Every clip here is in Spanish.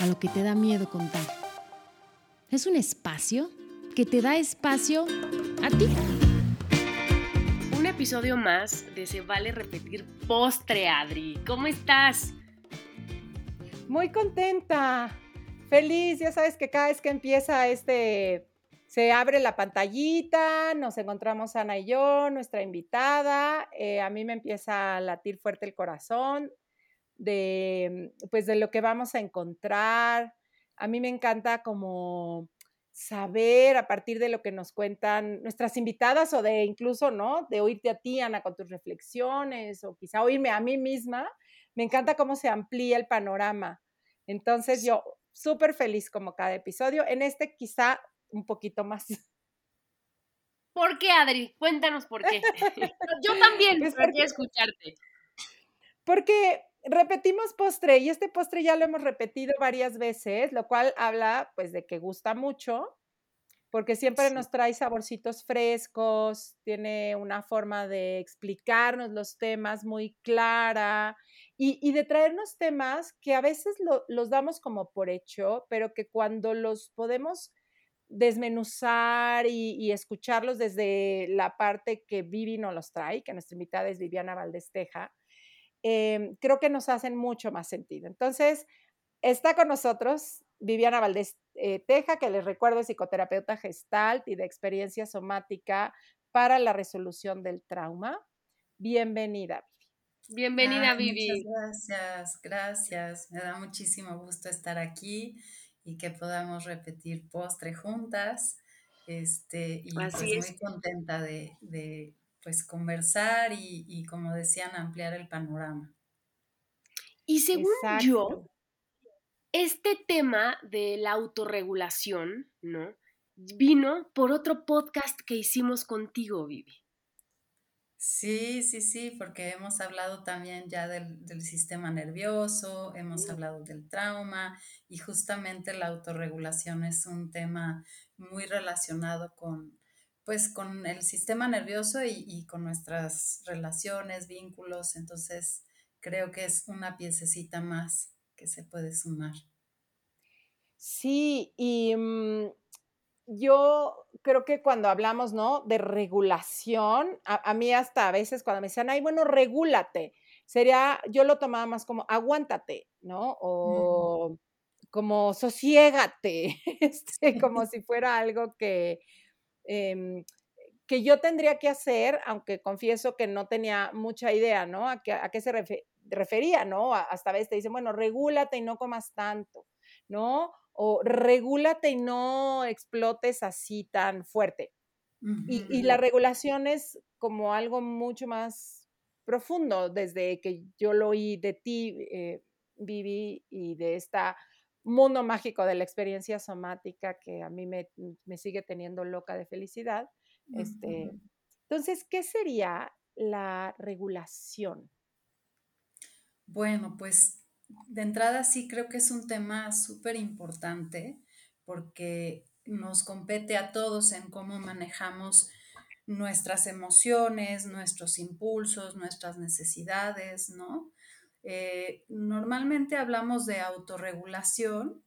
a lo que te da miedo contar. Es un espacio que te da espacio a ti. Un episodio más de Se vale repetir postre, Adri. ¿Cómo estás? Muy contenta, feliz. Ya sabes que cada vez que empieza este, se abre la pantallita, nos encontramos Ana y yo, nuestra invitada. Eh, a mí me empieza a latir fuerte el corazón de, pues, de lo que vamos a encontrar. A mí me encanta como saber a partir de lo que nos cuentan nuestras invitadas o de incluso, ¿no? De oírte a ti, Ana, con tus reflexiones o quizá oírme a mí misma. Me encanta cómo se amplía el panorama. Entonces yo súper feliz como cada episodio. En este quizá un poquito más. ¿Por qué, Adri? Cuéntanos por qué. yo también pues quiero escucharte. Porque repetimos postre y este postre ya lo hemos repetido varias veces, lo cual habla pues de que gusta mucho, porque siempre nos trae saborcitos frescos, tiene una forma de explicarnos los temas muy clara y, de traernos temas que a veces los damos como por hecho, pero que cuando los podemos desmenuzar y, escucharlos desde la parte que Vivi nos los trae, que nuestra invitada es Viviana Valdesteja, Em, creo que nos hacen mucho más sentido. Entonces, está con nosotros Viviana Valdés eh, Teja, que les recuerdo es psicoterapeuta gestalt y de experiencia somática para la resolución del trauma. Bienvenida, Vivi. Bienvenida, Vivi. Muchas gracias, gracias. Me da muchísimo gusto estar aquí y que podamos repetir postre juntas. Este, y pues muy contenta de, pues conversar y, como decían, ampliar el panorama. Y según yo, este tema de la autorregulación, ¿no? Vino por otro podcast que hicimos contigo, Vivi. Sí, sí, sí, porque hemos hablado también ya del, del sistema nervioso, hemos hablado del trauma y justamente la autorregulación es un tema muy relacionado con, pues con el sistema nervioso y, con nuestras relaciones, vínculos, entonces creo que es una piececita más que se puede sumar. Sí, y mm, yo creo que cuando hablamos, ¿no? De regulación, a, mí hasta a veces cuando me decían, ay, bueno, regúlate, sería, yo lo tomaba más como aguántate, ¿no? O como sosiégate, este, como si fuera algo que, Em, que yo tendría que hacer, aunque confieso que no tenía mucha idea, ¿no? A qué, a qué se refería, ¿no? Hasta a veces te dicen, bueno, regúlate y no comas tanto, ¿no? O regúlate y no explotes así tan fuerte. y, la regulación es como algo mucho más profundo desde que yo lo oí de ti, eh, Vivi, y de esta mundo mágico de la experiencia somática que a mí me, sigue teniendo loca de felicidad. Este, entonces, ¿qué sería la regulación? Bueno, pues de entrada sí creo que es un tema súper importante porque nos compete a todos en cómo manejamos nuestras emociones, nuestros impulsos, nuestras necesidades, ¿no? Eh, normalmente hablamos de autorregulación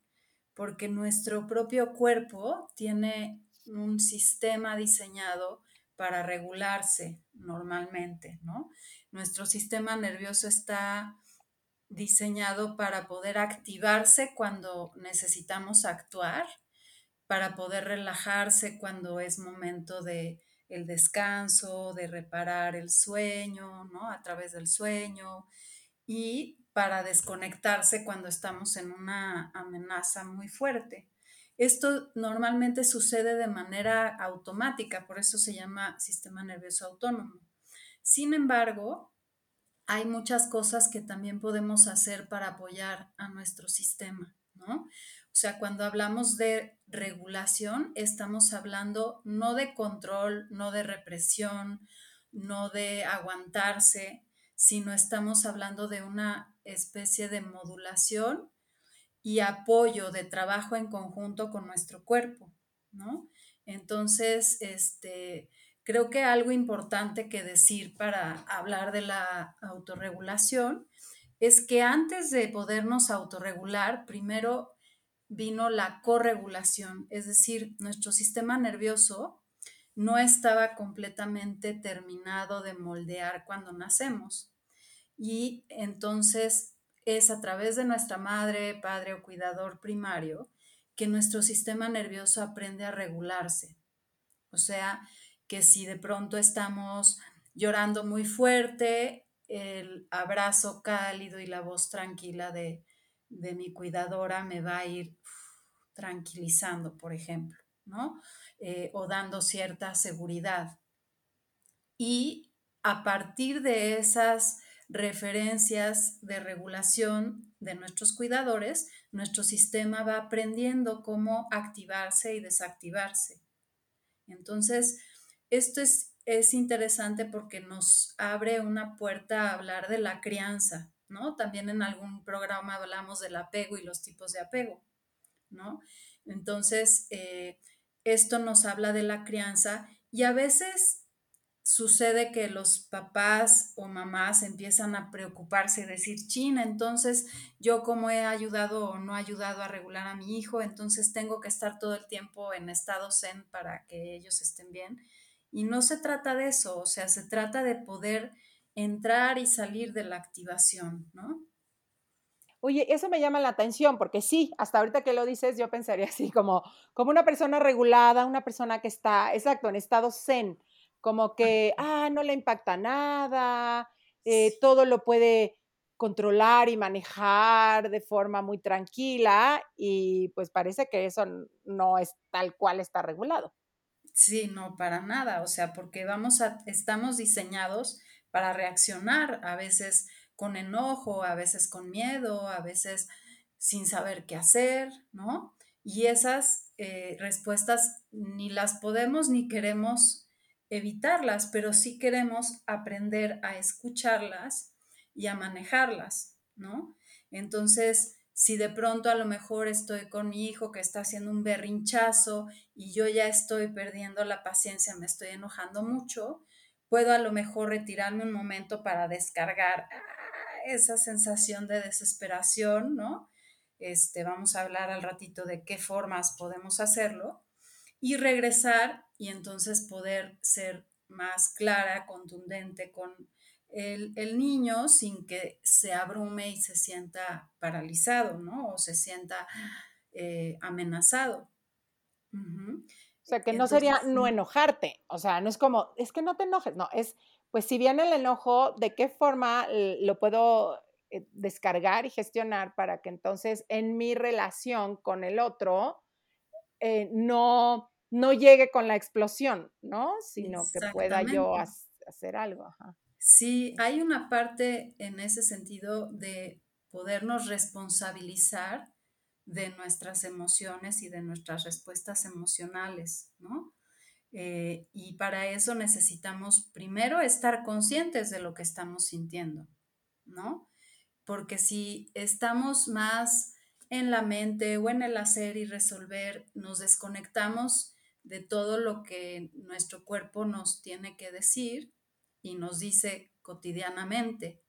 porque nuestro propio cuerpo tiene un sistema diseñado para regularse normalmente, ¿no? Nuestro sistema nervioso está diseñado para poder activarse cuando necesitamos actuar, para poder relajarse cuando es momento de el descanso, de reparar el sueño, ¿no? A través del sueño, y para desconectarse cuando estamos en una amenaza muy fuerte. Esto normalmente sucede de manera automática, por eso se llama sistema nervioso autónomo. Sin embargo, hay muchas cosas que también podemos hacer para apoyar a nuestro sistema, ¿no? O sea, cuando hablamos de regulación, estamos hablando no de control, no de represión, no de aguantarse, sino estamos hablando de una especie de modulación y apoyo de trabajo en conjunto con nuestro cuerpo, ¿no? Entonces, este, creo que algo importante que decir para hablar de la autorregulación es que antes de podernos autorregular, primero vino la corregulación, es decir, nuestro sistema nervioso no estaba completamente terminado de moldear cuando nacemos. Y entonces es a través de nuestra madre, padre o cuidador primario que nuestro sistema nervioso aprende a regularse. O sea, que si de pronto estamos llorando muy fuerte, el abrazo cálido y la voz tranquila de, mi cuidadora me va a ir tranquilizando, por ejemplo, ¿no? Eh, o dando cierta seguridad. Y a partir de esas referencias de regulación de nuestros cuidadores, nuestro sistema va aprendiendo cómo activarse y desactivarse. Entonces, esto es, es interesante porque nos abre una puerta a hablar de la crianza, ¿no? También en algún programa hablamos del apego y los tipos de apego, ¿no? Entonces, eh, esto nos habla de la crianza y a veces sucede que los papás o mamás empiezan a preocuparse y decir, China, entonces yo como he ayudado o no ayudado a regular a mi hijo, entonces tengo que estar todo el tiempo en estado zen para que ellos estén bien. Y no se trata de eso, o sea, se trata de poder entrar y salir de la activación, ¿no? Oye, eso me llama la atención porque sí, hasta ahorita que lo dices, yo pensaría así como, como una persona regulada, una persona que está, exacto, en estado zen como que, ah, no le impacta nada, eh, todo lo puede controlar y manejar de forma muy tranquila y pues parece que eso no es tal cual está regulado. Sí, no, para nada, o sea, porque vamos a, estamos diseñados para reaccionar, a veces con enojo, a veces con miedo, a veces sin saber qué hacer, ¿no? Y esas eh, respuestas ni las podemos ni queremos evitarlas, pero sí queremos aprender a escucharlas y a manejarlas, ¿no? Entonces, si de pronto a lo mejor estoy con mi hijo que está haciendo un berrinchazo y yo ya estoy perdiendo la paciencia, me estoy enojando mucho, puedo a lo mejor retirarme un momento para descargar esa sensación de desesperación, ¿no? Este, vamos a hablar al ratito de qué formas podemos hacerlo y regresar y entonces poder ser más clara, contundente con el, niño sin que se abrume y se sienta paralizado, ¿no? O se sienta eh, amenazado. O sea, que no sería no enojarte, o sea, no es como, es que no te enojes, no, es, pues si viene el enojo, ¿de qué forma lo puedo eh, descargar y gestionar para que entonces en mi relación con el otro eh, no, no llegue con la explosión, ¿no? Sino que pueda yo hacer algo. Sí, hay una parte en ese sentido de podernos responsabilizar de nuestras emociones y de nuestras respuestas emocionales, ¿no? Eh, y para eso necesitamos primero estar conscientes de lo que estamos sintiendo, ¿no? Porque si estamos más en la mente o en el hacer y resolver, nos desconectamos de todo lo que nuestro cuerpo nos tiene que decir y nos dice cotidianamente.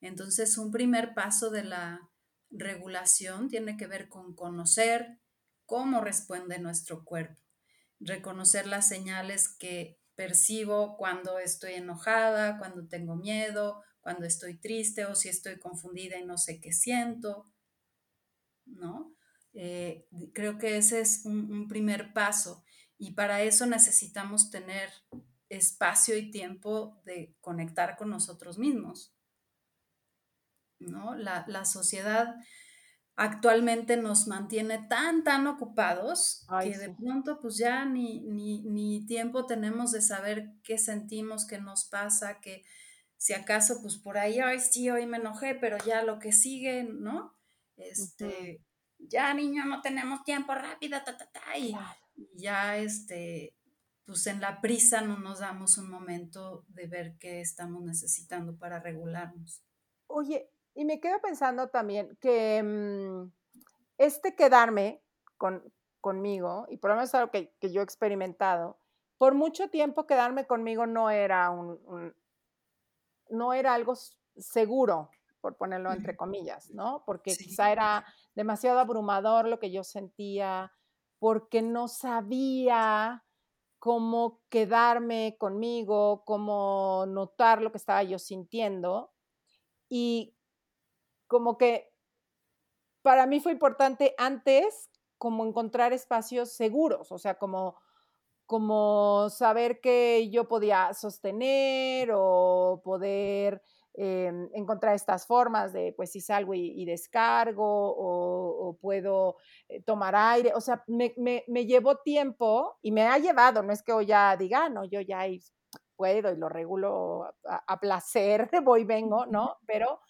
Entonces, un primer paso de la regulación tiene que ver con conocer cómo responde nuestro cuerpo, reconocer las señales que percibo cuando estoy enojada, cuando tengo miedo, cuando estoy triste o si estoy confundida y no sé qué siento, ¿no? Eh, creo que ese es un primer paso y para eso necesitamos tener espacio y tiempo de conectar con nosotros mismos. ¿no? La, sociedad actualmente nos mantiene tan, tan ocupados que de pronto pues ya ni, ni, tiempo tenemos de saber qué sentimos, qué nos pasa, que si acaso pues por ahí, ay sí, hoy me enojé, pero ya lo que sigue, ¿no? Este, ya niño, no tenemos tiempo, rápido, ta, ta, ta, y, ya este, pues en la prisa no nos damos un momento de ver qué estamos necesitando para regularnos. Oye, y me quedo pensando también que mm, este quedarme con, conmigo, y por lo menos es algo que, yo he experimentado, por mucho tiempo quedarme conmigo no era un, no era algo seguro, por ponerlo entre comillas, ¿no? Porque quizá era demasiado abrumador lo que yo sentía, porque no sabía cómo quedarme conmigo, cómo notar lo que estaba yo sintiendo. Y como que para mí fue importante antes como encontrar espacios seguros, o sea, como, como saber que yo podía sostener o poder em, encontrar estas formas de, pues si salgo y, descargo o, puedo eh, tomar aire, o sea, me, me, llevó tiempo y me ha llevado, no es que hoy ya diga, ah, no, yo ya puedo y lo regulo a, placer, voy, vengo, ¿no? Pero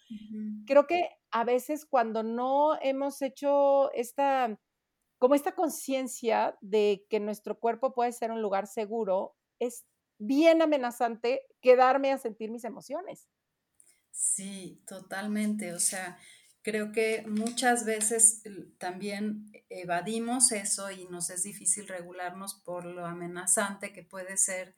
creo que a veces cuando no hemos hecho esta, como esta conciencia de que nuestro cuerpo puede ser un lugar seguro, es bien amenazante quedarme a sentir mis emociones. Sí, totalmente. O sea, creo que muchas veces también evadimos eso y nos es difícil regularnos por lo amenazante que puede ser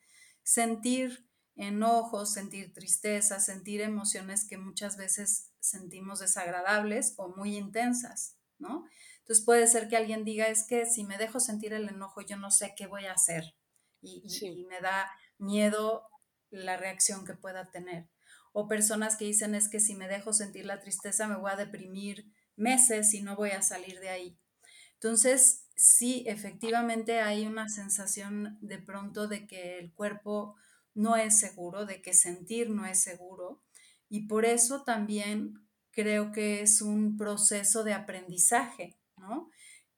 sentir enojos, sentir tristeza, sentir emociones que muchas veces sentimos desagradables o muy intensas, ¿no? Entonces puede ser que alguien diga, es que si me dejo sentir el enojo, yo no sé qué voy a hacer y, me da miedo la reacción que pueda tener. O personas que dicen, es que si me dejo sentir la tristeza, me voy a deprimir meses y no voy a salir de ahí. Entonces, sí, efectivamente hay una sensación de pronto de que el cuerpo no es seguro, de que sentir no es seguro. Y por eso también creo que es un proceso de aprendizaje, ¿no?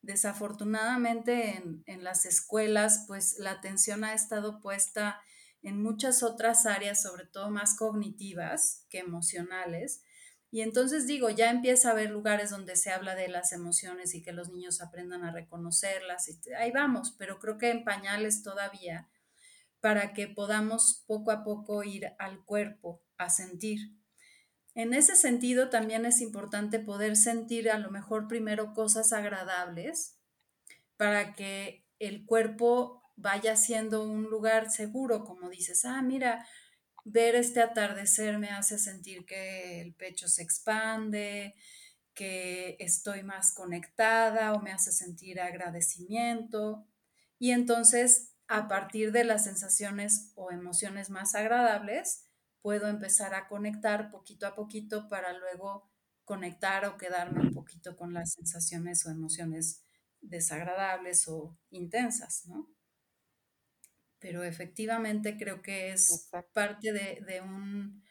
Desafortunadamente en, en, las escuelas, pues la atención ha estado puesta en muchas otras áreas, sobre todo más cognitivas que emocionales. Y entonces digo, ya empieza a haber lugares donde se habla de las emociones y que los niños aprendan a reconocerlas. Y ahí vamos, pero creo que en pañales todavía para que podamos poco a poco ir al cuerpo a sentir. En ese sentido, también es importante poder sentir a lo mejor primero cosas agradables para que el cuerpo vaya siendo un lugar seguro, como dices, ah, mira, ver este atardecer me hace sentir que el pecho se expande, que estoy más conectada o me hace sentir agradecimiento. Y entonces a partir de las sensaciones o emociones más agradables, puedo empezar a conectar poquito a poquito para luego conectar o quedarme un poquito con las sensaciones o emociones desagradables o intensas, ¿no? Pero efectivamente creo que es parte de, un,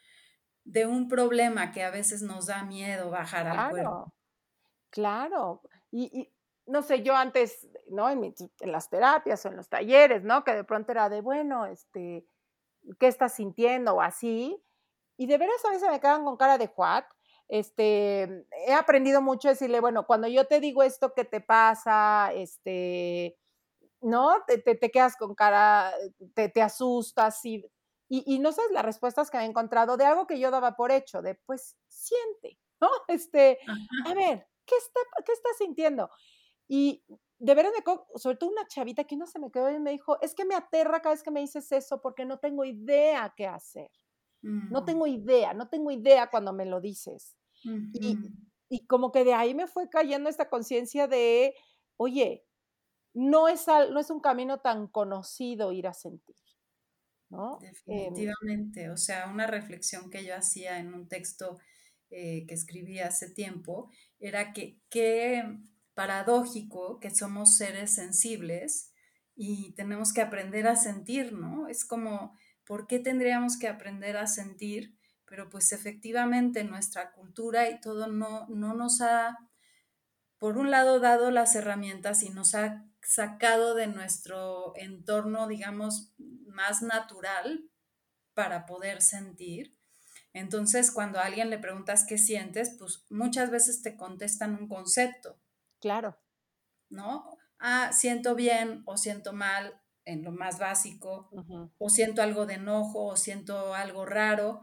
de un problema que a veces nos da miedo bajar al cuerpo. Claro, y, no sé, yo antes, ¿no? En, las terapias o en los talleres, ¿no? Que de pronto era de, bueno, este, ¿qué estás sintiendo? O así. Y de veras a veces me quedan con cara de Juat. Este, he aprendido mucho a decirle, bueno, cuando yo te digo esto que te pasa, este, ¿no? Te, te, quedas con cara, te, te asustas y, y, no sabes las respuestas que he encontrado de algo que yo daba por hecho, de pues siente, ¿no? Este, a ver, ¿qué está, qué estás sintiendo? Y de veras, sobre todo una chavita que no se me quedó y me dijo, es que me aterra cada vez que me dices eso porque no tengo idea qué hacer. No tengo idea, no tengo idea cuando me lo dices. y, y, como que de ahí me fue cayendo esta conciencia de, oye, no es, no es un camino tan conocido ir a sentir. ¿no? Em Definitivamente, o sea, una reflexión que yo hacía en un texto eh, que escribí hace tiempo era que, que paradójico que somos seres sensibles y tenemos que aprender a sentir, ¿no? Es como, ¿por qué tendríamos que aprender a sentir? Pero pues efectivamente nuestra cultura y todo no, no nos ha, por un lado, dado las herramientas y nos ha sacado de nuestro entorno, digamos, más natural para poder sentir. Entonces, cuando a alguien le preguntas qué sientes, pues muchas veces te contestan un concepto, Claro. ¿No? Ah, siento bien o siento mal en lo más básico, o siento algo de enojo, o siento algo raro,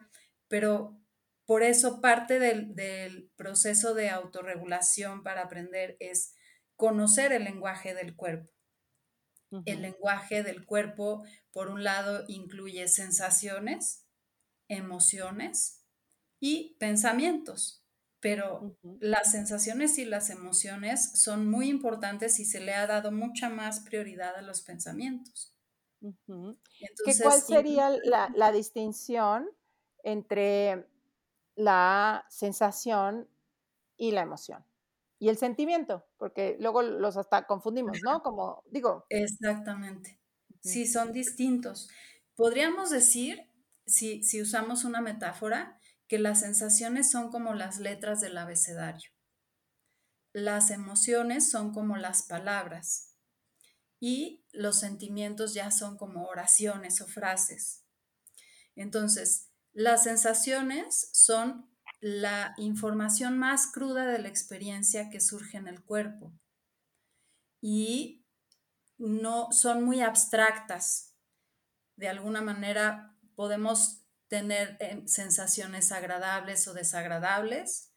pero por eso parte del, proceso de autorregulación para aprender es conocer el lenguaje del cuerpo. El lenguaje del cuerpo, por un lado, incluye sensaciones, emociones y pensamientos, pero las sensaciones y las emociones son muy importantes y se le ha dado mucha más prioridad a los pensamientos. ¿Cuál sería la, la distinción entre la sensación y la emoción. Y el sentimiento, porque luego los hasta confundimos, ¿no? Como digo. Exactamente. Sí, son distintos. Podríamos decir, si, si usamos una metáfora, que las sensaciones son como las letras del abecedario. Las emociones son como las palabras y los sentimientos ya son como oraciones o frases. Entonces, las sensaciones son la información más cruda de la experiencia que surge en el cuerpo y no son muy abstractas. De alguna manera podemos tener eh, sensaciones agradables o desagradables,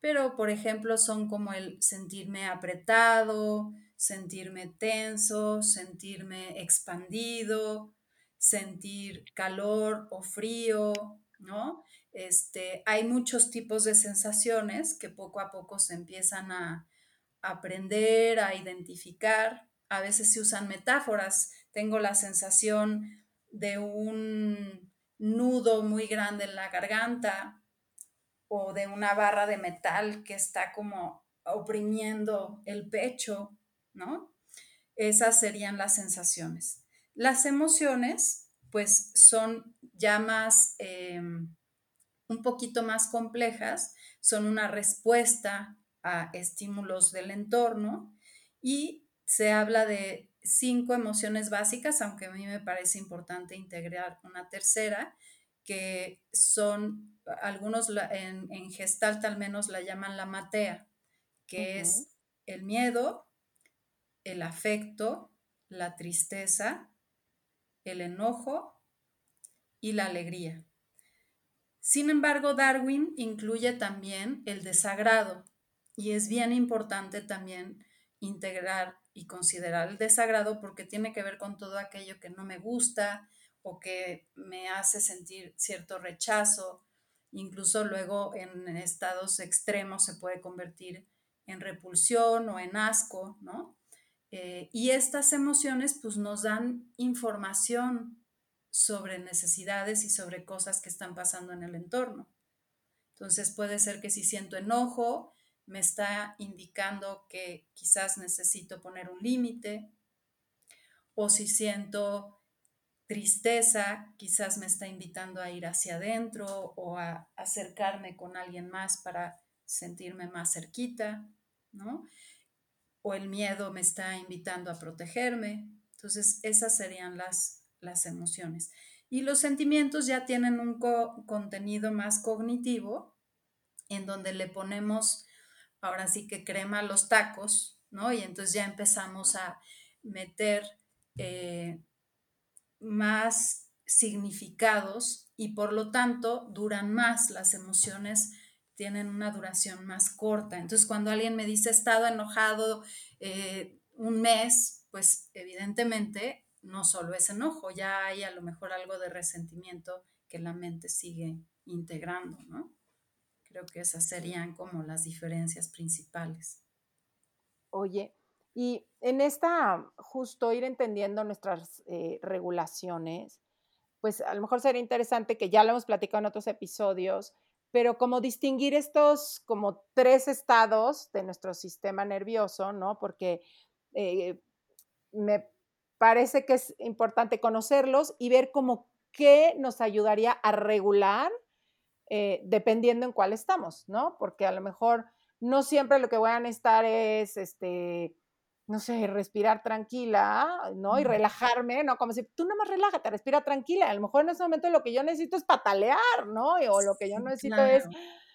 pero por ejemplo son como el sentirme apretado, sentirme tenso, sentirme expandido, sentir calor o frío, ¿no? Este, hay muchos tipos de sensaciones que poco a poco se empiezan a, aprender, a identificar. A veces se usan metáforas. Tengo la sensación de un nudo muy grande en la garganta o de una barra de metal que está como oprimiendo el pecho, ¿no? Esas serían las sensaciones. Las emociones, pues son ya más, em, un poquito más complejas, son una respuesta a estímulos del entorno y se habla de cinco emociones básicas, aunque a mí me parece importante integrar una tercera, que son, algunos en, en Gestalt al menos la llaman la matea, que es el miedo, el afecto, la tristeza, el enojo y la alegría. Sin embargo, Darwin incluye también el desagrado y es bien importante también integrar y considerar el desagrado porque tiene que ver con todo aquello que no me gusta o que me hace sentir cierto rechazo. Incluso luego en estados extremos se puede convertir en repulsión o en asco, ¿no? Eh, y estas emociones pues nos dan información sobre necesidades y sobre cosas que están pasando en el entorno. Entonces puede ser que si siento enojo, me está indicando que quizás necesito poner un límite, o si siento tristeza, quizás me está invitando a ir hacia adentro o a acercarme con alguien más para sentirme más cerquita, ¿no? o el miedo me está invitando a protegerme. Entonces, esas serían las, las emociones. Y los sentimientos ya tienen un contenido más cognitivo, en donde le ponemos, ahora sí que crema los tacos, ¿no? Y entonces ya empezamos a meter eh, más significados y por lo tanto duran más las emociones tienen una duración más corta. Entonces, cuando alguien me dice he estado enojado eh, un mes, pues evidentemente no solo es enojo, ya hay a lo mejor algo de resentimiento que la mente sigue integrando, ¿no? Creo que esas serían como las diferencias principales. Oye, y en esta, justo ir entendiendo nuestras eh, regulaciones, pues a lo mejor sería interesante que ya lo hemos platicado en otros episodios, pero como distinguir estos como tres estados de nuestro sistema nervioso, ¿no? Porque eh, me parece que es importante conocerlos y ver cómo qué nos ayudaría a regular eh, dependiendo en cuál estamos, ¿no? Porque a lo mejor no siempre lo que voy a necesitar es, este, no sé, respirar tranquila, ¿no? Y relajarme, ¿no? Como si tú nada más relájate, respira tranquila. A lo mejor en ese momento lo que yo necesito es patalear, ¿no? O lo que yo necesito es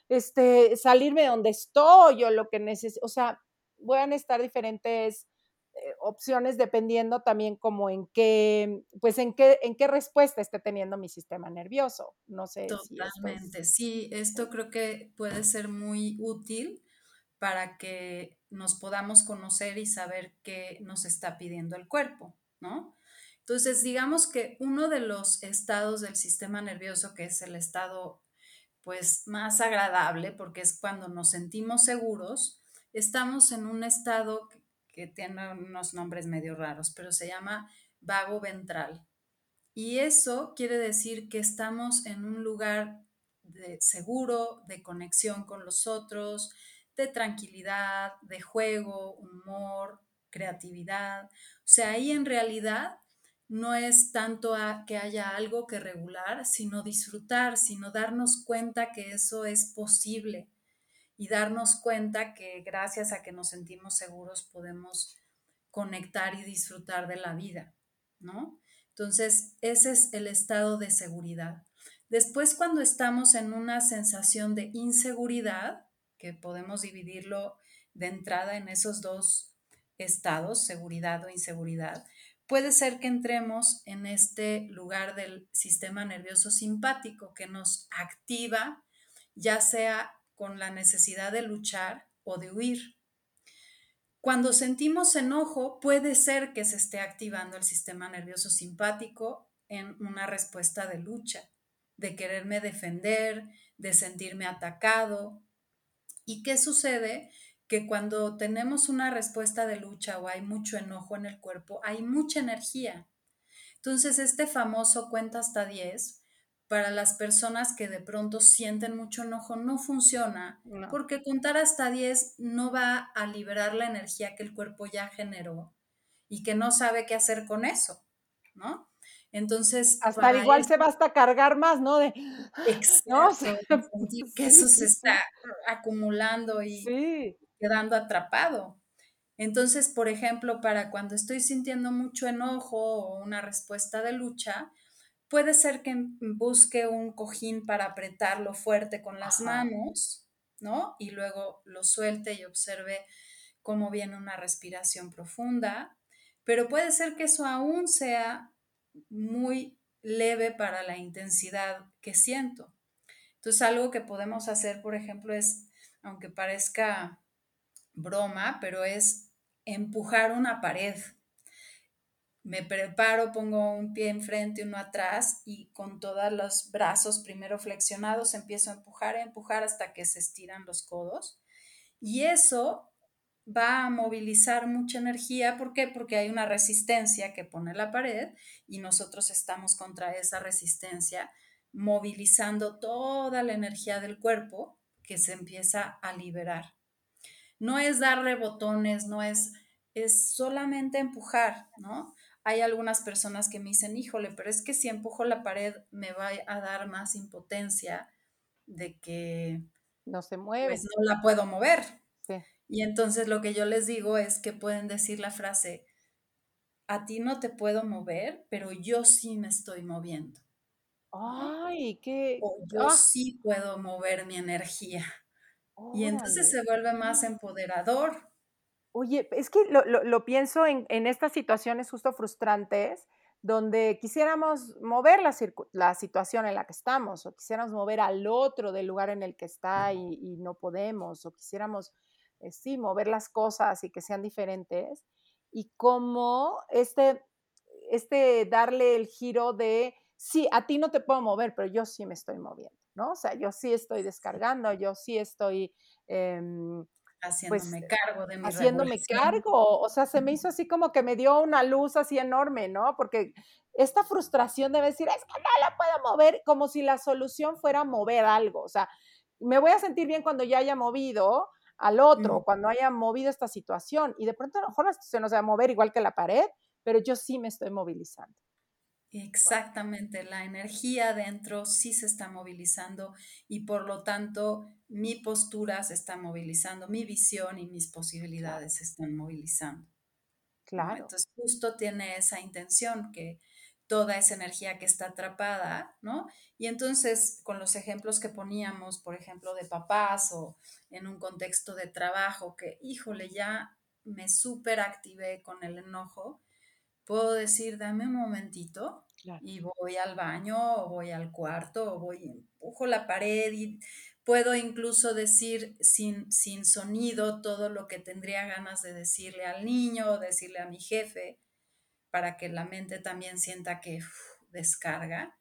este, salirme de donde estoy, o lo que necesito, o sea, puedan estar diferentes eh, opciones dependiendo también como en qué, pues en qué, en qué respuesta esté teniendo mi sistema nervioso. No sé. Totalmente, sí, esto creo que puede ser muy útil para que nos podamos conocer y saber qué nos está pidiendo el cuerpo, ¿no? Entonces, digamos que uno de los estados del sistema nervioso, que es el estado pues más agradable, porque es cuando nos sentimos seguros, estamos en un estado que tiene unos nombres medio raros, pero se llama vago ventral. Y eso quiere decir que estamos en un lugar de seguro, de conexión con los otros, de tranquilidad, de juego, humor, creatividad. O sea, ahí en realidad no es tanto que haya algo que regular, sino disfrutar, sino darnos cuenta que eso es posible y darnos cuenta que gracias a que nos sentimos seguros podemos conectar y disfrutar de la vida, ¿no? Entonces, ese es el estado de seguridad. Después, cuando estamos en una sensación de inseguridad, que podemos dividirlo de entrada en esos dos estados, seguridad o inseguridad, puede ser que entremos en este lugar del sistema nervioso simpático que nos activa, ya sea con la necesidad de luchar o de huir. Cuando sentimos enojo, puede ser que se esté activando el sistema nervioso simpático en una respuesta de lucha, de quererme defender, de sentirme atacado, ¿Y qué sucede? Que cuando tenemos una respuesta de lucha o hay mucho enojo en el cuerpo, hay mucha energía. Entonces, este famoso cuenta hasta 10, para las personas que de pronto sienten mucho enojo, no funciona, porque contar hasta 10 no va a liberar la energía que el cuerpo ya generó y que no sabe qué hacer con eso, ¿no? Entonces. Hasta igual se va hasta cargar más, ¿no? De, ¿no? que eso se está acumulando y quedando atrapado. Entonces, por ejemplo, para cuando estoy sintiendo mucho enojo o una respuesta de lucha, puede ser que busque un cojín para apretarlo fuerte con las manos, ¿no? Y luego lo suelte y observe cómo viene una respiración profunda. Pero puede ser que eso aún sea muy leve para la intensidad que siento. Entonces, algo que podemos hacer, por ejemplo, es, aunque parezca broma, pero es empujar una pared. Me preparo, pongo un pie enfrente, uno atrás y con todos los brazos primero flexionados empiezo a empujar, a empujar hasta que se estiran los codos. Y eso va a movilizar mucha energía. ¿Por qué? Porque hay una resistencia que pone la pared y nosotros estamos contra esa resistencia, movilizando toda la energía del cuerpo que se empieza a liberar. No es darle botones, no es, es solamente empujar, ¿no? Hay algunas personas que me dicen, híjole, pero es que si empujo la pared me va a dar más impotencia de que no se mueve. Pues no la puedo mover. Y entonces lo que yo les digo es que pueden decir la frase, a ti no te puedo mover, pero yo sí me estoy moviendo. Ay, qué. O yo ¡ah! sí puedo mover mi energía. Y entonces se vuelve más empoderador. Oye, es que lo, pienso en, estas situaciones justo frustrantes, donde quisiéramos mover la, la, situación en la que estamos, o quisiéramos mover al otro del lugar en el que está y, y no podemos, o quisiéramos eh, sí, mover las cosas y que sean diferentes, y cómo este, este darle el giro de, sí, a ti no te puedo mover, pero yo sí me estoy moviendo, ¿no? O sea, yo sí estoy descargando, yo sí estoy... Em, pues, haciéndome cargo de mi Haciéndome cargo, o sea, se me hizo así como que me dio una luz así enorme, ¿no? Porque esta frustración de decir, es que no la puedo mover, como si la solución fuera mover algo, o sea, me voy a sentir bien cuando ya haya movido, al otro, cuando haya movido esta situación. Y de pronto a lo mejor se nos va a mover igual que la pared, pero yo sí me estoy movilizando. Exactamente, la energía dentro sí se está movilizando y por lo tanto mi postura se está movilizando, mi visión y mis posibilidades se están movilizando. Claro. Entonces justo tiene esa intención que toda esa energía que está atrapada, ¿no? Y entonces, con los ejemplos que poníamos, por ejemplo, de papás o en un contexto de trabajo, que, híjole, ya me súper activé con el enojo, puedo decir, dame un momentito y voy al baño o voy al cuarto o voy, empujo la pared y puedo incluso decir sin, sin sonido todo lo que tendría ganas de decirle al niño o decirle a mi jefe para que la mente también sienta que descarga.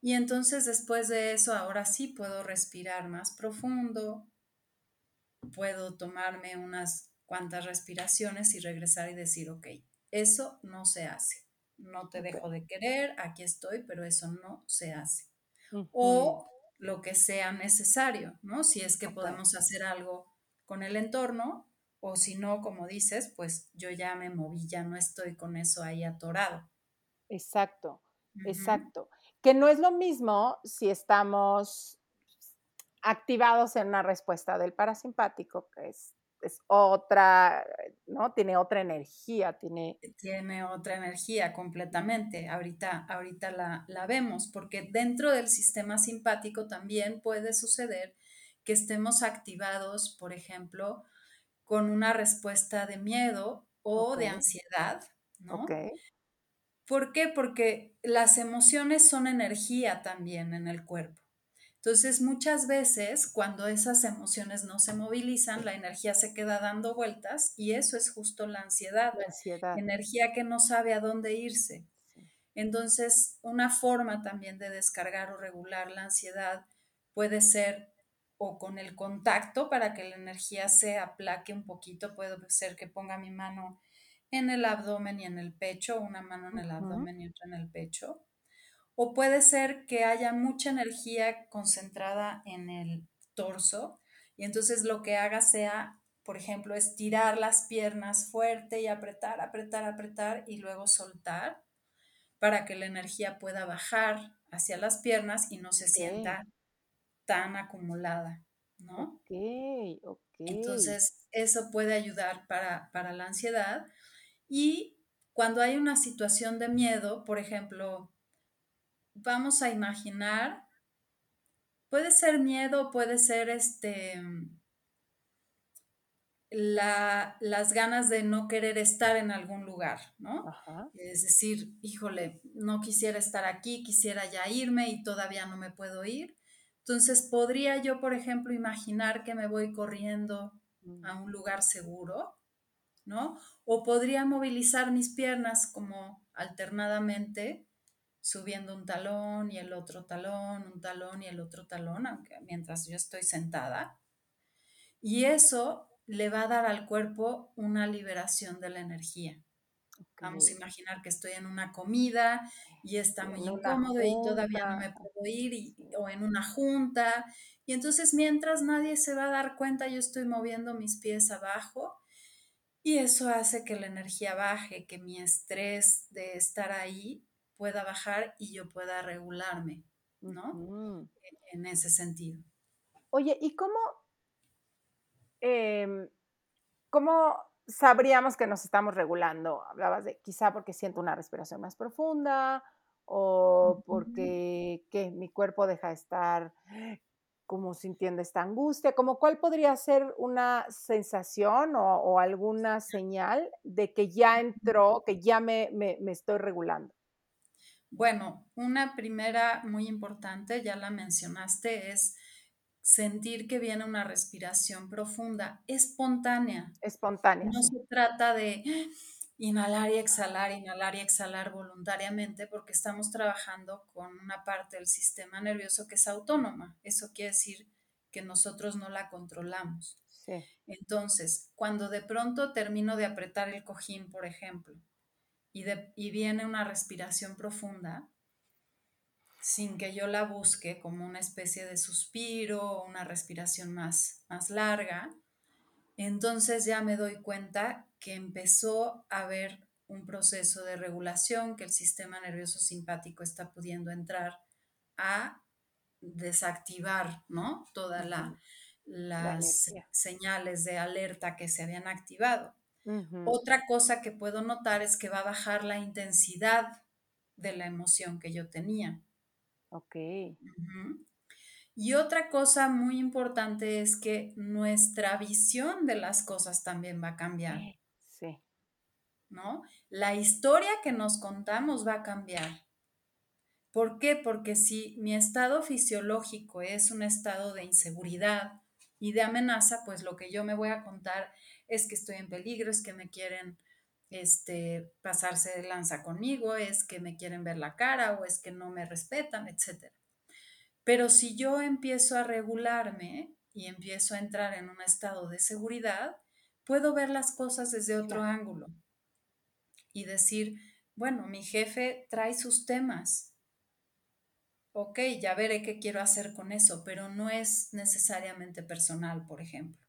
Y entonces después de eso, ahora sí puedo respirar más profundo, puedo tomarme unas cuantas respiraciones y regresar y decir, ok, eso no se hace. No te dejo de querer, aquí estoy, pero eso no se hace. O lo que sea necesario, ¿no? Si es que podemos hacer algo con el entorno, o si no, como dices, pues yo ya me moví, ya no estoy con eso ahí atorado. Exacto, exacto. Que no es lo mismo si estamos activados en una respuesta del parasimpático, que es, es otra, ¿no? Tiene otra energía, tiene... Tiene otra energía completamente. Ahorita, ahorita la, la vemos, porque dentro del sistema simpático también puede suceder que estemos activados, por ejemplo, con una respuesta de miedo o de ansiedad, ¿no? ¿Por qué? Porque las emociones son energía también en el cuerpo. Entonces, muchas veces cuando esas emociones no se movilizan, la energía se queda dando vueltas y eso es justo la ansiedad. La ansiedad. Energía que no sabe a dónde irse. Entonces, una forma también de descargar o regular la ansiedad puede ser o con el contacto para que la energía se aplaque un poquito. Puede ser que ponga mi mano en el abdomen y en el pecho, una mano en el abdomen y otra en el pecho. O puede ser que haya mucha energía concentrada en el torso y entonces lo que haga sea, por ejemplo, estirar las piernas fuerte y apretar, apretar, apretar y luego soltar para que la energía pueda bajar hacia las piernas y no se sienta tan acumulada, ¿no? Ok, ok. Entonces, eso puede ayudar para, para la ansiedad. Y cuando hay una situación de miedo, por ejemplo, vamos a imaginar, puede ser miedo, puede ser este, las ganas de no querer estar en algún lugar, ¿no? Es decir, híjole, no quisiera estar aquí, quisiera ya irme y todavía no me puedo ir. Entonces, podría yo, por ejemplo, imaginar que me voy corriendo a mm. un lugar seguro, ¿no? O podría movilizar mis piernas como alternadamente, subiendo un talón y el otro talón, un talón y el otro talón, aunque mientras yo estoy sentada. Y eso le va a dar al cuerpo una liberación de la energía. Vamos a imaginar que estoy en una comida y está muy incómodo y todavía no me puedo ir o en una junta. Y entonces mientras nadie se va a dar cuenta, yo estoy moviendo mis pies abajo y eso hace que la energía baje, que mi estrés de estar ahí pueda bajar y yo pueda regularme, ¿no? en, ese sentido. Oye, ¿y cómo, em, cómo sabríamos que nos estamos regulando. Hablabas de quizá porque siento una respiración más profunda o porque mi cuerpo deja de estar como sintiendo esta angustia, como cuál podría ser una sensación o, alguna señal de que ya entró, que ya me, me estoy regulando. Bueno, una primera muy importante, ya la mencionaste, es sentir que viene una respiración profunda, espontánea. Espontánea. No se trata de inhalar y exhalar, inhalar y exhalar voluntariamente porque estamos trabajando con una parte del sistema nervioso que es autónoma. Eso quiere decir que nosotros no la controlamos. Entonces, cuando de pronto termino de apretar el cojín, por ejemplo, y, y viene una respiración profunda, sin que yo la busque como una especie de suspiro o una respiración más, más larga, entonces ya me doy cuenta que empezó a haber un proceso de regulación que el sistema nervioso simpático está pudiendo entrar a desactivar, ¿no? Todas las señales de alerta que se habían activado. Otra cosa que puedo notar es que va a bajar la intensidad de la emoción que yo tenía. Ok. Y otra cosa muy importante es que nuestra visión de las cosas también va a cambiar. Sí. ¿No? La historia que nos contamos va a cambiar. ¿Por qué? Porque si mi estado fisiológico es un estado de inseguridad y de amenaza, pues lo que yo me voy a contar es que estoy en peligro, es que me quieren este, pasarse de lanza conmigo, es que me quieren ver la cara o es que no me respetan, etc. Pero si yo empiezo a regularme y empiezo a entrar en un estado de seguridad, puedo ver las cosas desde otro ángulo y decir, bueno, mi jefe trae sus temas, ok, ya veré qué quiero hacer con eso, pero no es necesariamente personal, por ejemplo.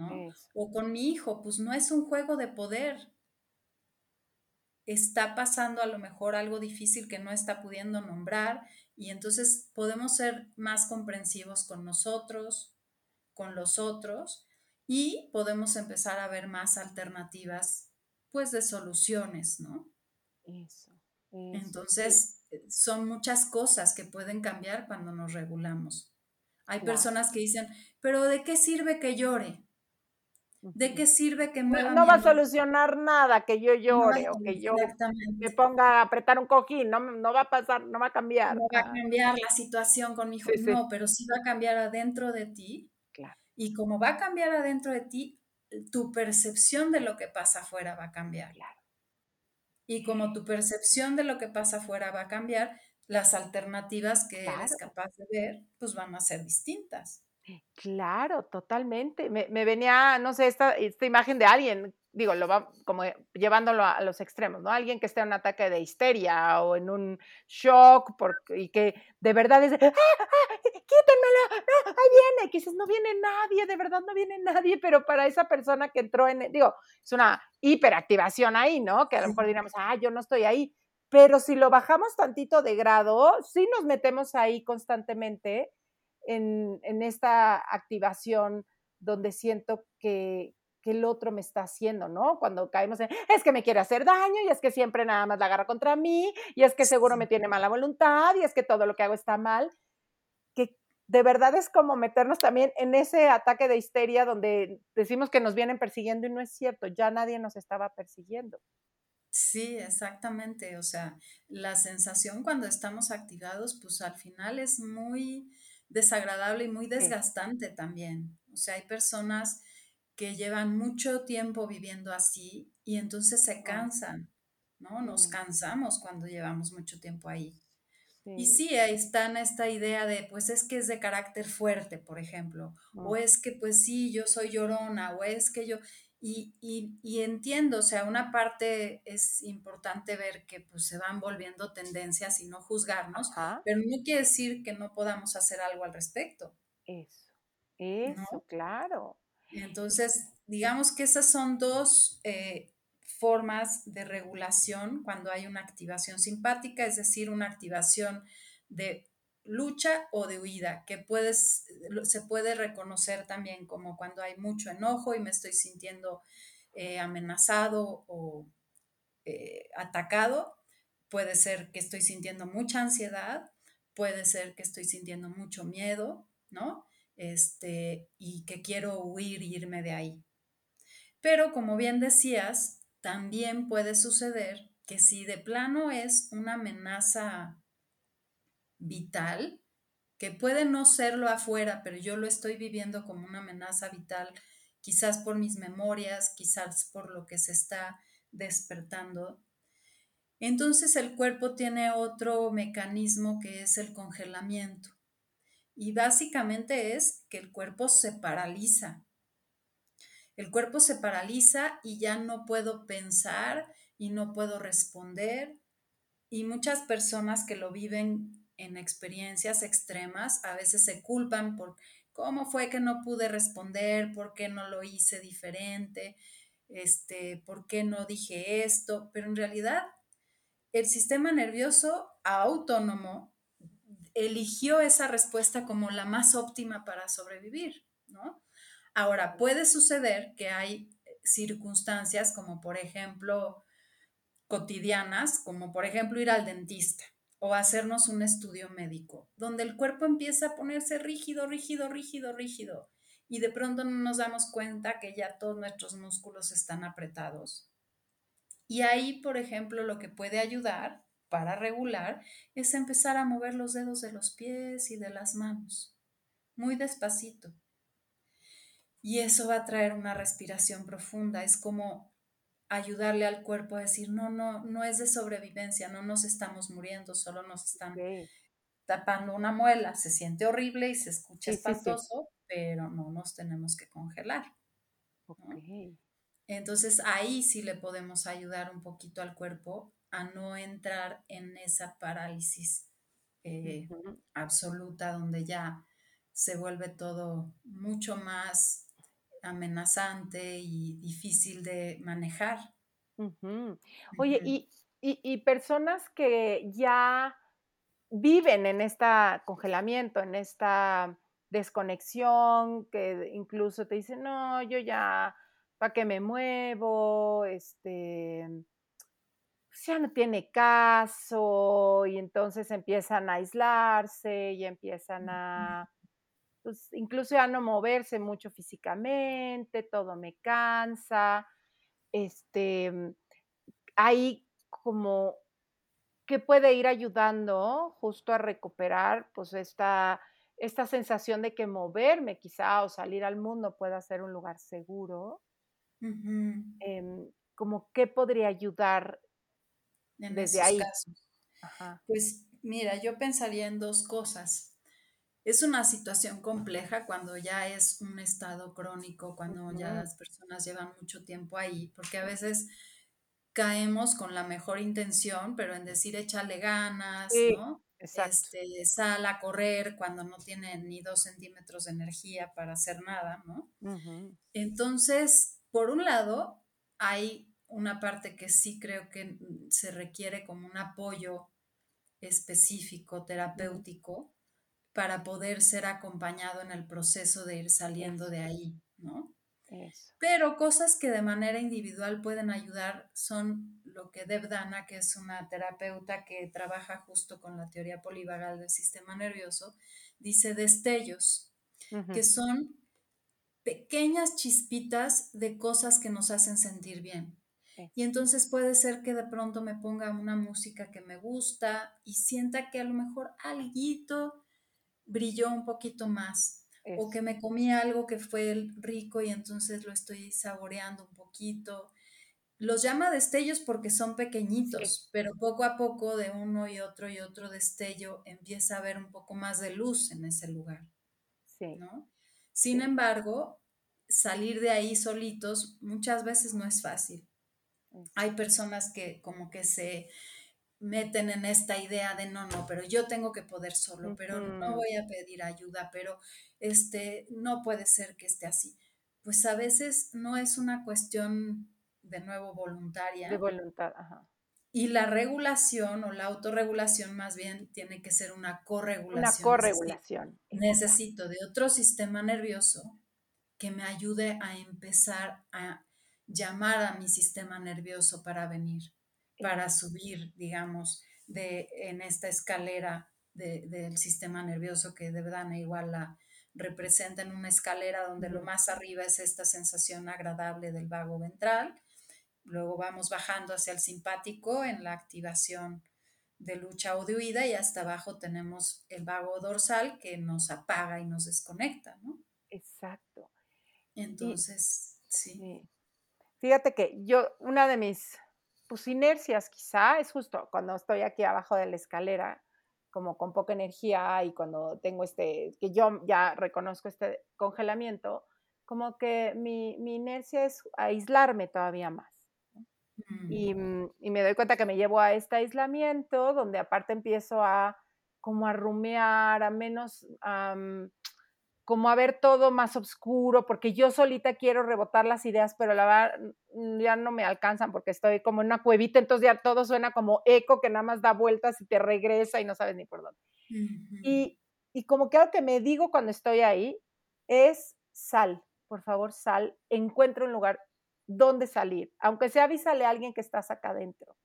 ¿No? O con mi hijo, pues no es un juego de poder. Está pasando a lo mejor algo difícil que no está pudiendo nombrar y entonces podemos ser más comprensivos con nosotros, con los otros y podemos empezar a ver más alternativas pues de soluciones, ¿no? Eso. Entonces, son muchas cosas que pueden cambiar cuando nos regulamos. Hay personas que dicen, pero ¿de qué sirve que llore? ¿De qué sirve que me no, va a solucionar nada que yo llore o que yo me ponga a apretar un cojín, no, no va a pasar, no va a cambiar. No va a cambiar la situación con mi hijo, no, pero sí va a cambiar adentro de ti. Y como va a cambiar adentro de ti, tu percepción de lo que pasa afuera va a cambiar. Claro. Y como tu percepción de lo que pasa afuera va a cambiar, las alternativas que eres capaz de ver, pues van a ser distintas. Claro, totalmente. Me, venía, no sé, esta, esta imagen de alguien, digo, lo va como llevándolo a, los extremos, ¿no? Alguien que esté en un ataque de histeria o en un shock y que de verdad es, ¡Ah, ah, quítenmelo, no, ahí viene, que dices, no viene nadie, de verdad no viene nadie, pero para esa persona que entró en, digo, es una hiperactivación ahí, ¿no? Que a lo mejor diríamos, ah, yo no estoy ahí, pero si lo bajamos tantito de grado, sí nos metemos ahí constantemente en, en esta activación donde siento que, que el otro me está haciendo, ¿no? Cuando caemos en, es que me quiere hacer daño y es que siempre nada más la agarra contra mí y es que seguro me tiene mala voluntad y es que todo lo que hago está mal, que de verdad es como meternos también en ese ataque de histeria donde decimos que nos vienen persiguiendo y no es cierto, ya nadie nos estaba persiguiendo. Sí, exactamente. O sea, la sensación cuando estamos activados, pues al final es muy desagradable y muy desgastante también. O sea, hay personas que llevan mucho tiempo viviendo así y entonces se cansan, ¿no? Nos cansamos cuando llevamos mucho tiempo ahí. Y sí, ahí está esta idea de, pues es que es de carácter fuerte, por ejemplo, o es que pues sí, yo soy llorona, o es que yo, y, y, entiendo, o sea, una parte es importante ver que pues se van volviendo tendencias y no juzgarnos, pero no quiere decir que no podamos hacer algo al respecto. Eso, eso, claro. Entonces, digamos que esas son dos eh, formas de regulación cuando hay una activación simpática, es decir, una activación de lucha o de huida, que puedes, se puede reconocer también como cuando hay mucho enojo y me estoy sintiendo eh, amenazado o eh, atacado. Puede ser que estoy sintiendo mucha ansiedad, puede ser que estoy sintiendo mucho miedo, ¿no? este, y que quiero huir irme de ahí. Pero como bien decías, también puede suceder que si de plano es una amenaza vital, que puede no serlo afuera, pero yo lo estoy viviendo como una amenaza vital, quizás por mis memorias, quizás por lo que se está despertando. Entonces el cuerpo tiene otro mecanismo que es el congelamiento. Y básicamente es que el cuerpo se paraliza. El cuerpo se paraliza y ya no puedo pensar y no puedo responder. Y muchas personas que lo viven en experiencias extremas a veces se culpan por cómo fue que no pude responder, por qué no lo hice diferente, este, por qué no dije esto, pero en realidad el sistema nervioso autónomo eligió esa respuesta como la más óptima para sobrevivir, ¿no? Ahora, puede suceder que hay circunstancias como por ejemplo cotidianas, como por ejemplo ir al dentista o hacernos un estudio médico, donde el cuerpo empieza a ponerse rígido, rígido, rígido, rígido, y de pronto no nos damos cuenta que ya todos nuestros músculos están apretados. Y ahí, por ejemplo, lo que puede ayudar para regular es empezar a mover los dedos de los pies y de las manos, muy despacito. Y eso va a traer una respiración profunda, es como ayudarle al cuerpo a decir, no, no, no es de sobrevivencia, no nos estamos muriendo, solo nos están tapando una muela. Se siente horrible y se escucha espantoso, pero no nos tenemos que congelar. Entonces ahí sí le podemos ayudar un poquito al cuerpo a no entrar en esa parálisis eh, absoluta donde ya se vuelve todo mucho más amenazante y difícil de manejar. Oye, y, personas que ya viven en este congelamiento, en esta desconexión, que incluso te dicen, no, yo ya, ¿para qué me muevo? Este, pues ya no tiene caso, y entonces empiezan a aislarse y empiezan a pues, incluso ya no moverse mucho físicamente, todo me cansa. Este, mm, hay como que puede ir ayudando justo a recuperar pues esta, esta sensación de que moverme quizá o salir al mundo pueda ser un lugar seguro. Em, como qué podría ayudar desde ahí. Pues mira, yo pensaría en dos cosas es una situación compleja cuando ya es un estado crónico, cuando ya las personas llevan mucho tiempo ahí, porque a veces caemos con la mejor intención, pero en decir échale ganas, ¿no? Este, sal a correr cuando no tiene ni dos centímetros de energía para hacer nada, ¿no? Entonces, por un lado, hay una parte que sí creo que se requiere como un apoyo específico, terapéutico, para poder ser acompañado en el proceso de ir saliendo de ahí, ¿no? Pero cosas que de manera individual pueden ayudar son lo que Deb Dana, que es una terapeuta que trabaja justo con la teoría polivagal del sistema nervioso, dice destellos, que son pequeñas chispitas de cosas que nos hacen sentir bien. Y entonces puede ser que de pronto me ponga una música que me gusta y sienta que a lo mejor alguito brilló un poquito más. O que me comí algo que fue rico y entonces lo estoy saboreando un poquito. Los llama destellos porque son pequeñitos, pero poco a poco de uno y otro y otro destello empieza a haber un poco más de luz en ese lugar. ¿no? Sin embargo, salir de ahí solitos muchas veces no es fácil. Hay personas que como que se meten en esta idea de no, no, pero yo tengo que poder solo, pero no voy a pedir ayuda, pero este, no puede ser que esté así. Pues a veces no es una cuestión de nuevo voluntaria. De voluntad, ajá. Y la regulación o la autorregulación más bien tiene que ser una corregulación. Una corregulación. necesito de otro sistema nervioso que me ayude a empezar a llamar a mi sistema nervioso para venir para subir, digamos, de, en esta escalera del sistema nervioso que de verdad igual la representa en una escalera donde lo más arriba es esta sensación agradable del vago ventral, luego vamos bajando hacia el simpático en la activación de lucha o de huida y hasta abajo tenemos el vago dorsal que nos apaga y nos desconecta, ¿no? Exacto. Entonces, sí. Fíjate que yo, una de mis pues inercias quizá, es justo cuando estoy aquí abajo de la escalera, como con poca energía y cuando tengo este, que yo ya reconozco este congelamiento, como que mi, inercia es aislarme todavía más. Y, mm. Mm, y, me doy cuenta que me llevo a este aislamiento, donde aparte empiezo a como a rumear, a menos, como a ver todo más oscuro, porque yo solita quiero rebotar las ideas, pero la verdad ya no me alcanzan porque estoy como en una cuevita, entonces ya todo suena como eco que nada más da vueltas y te regresa y no sabes ni por dónde. y, y como que algo que me digo cuando estoy ahí es sal, por favor, sal, encuentra un lugar donde salir, aunque sea avísale a alguien que estás acá adentro.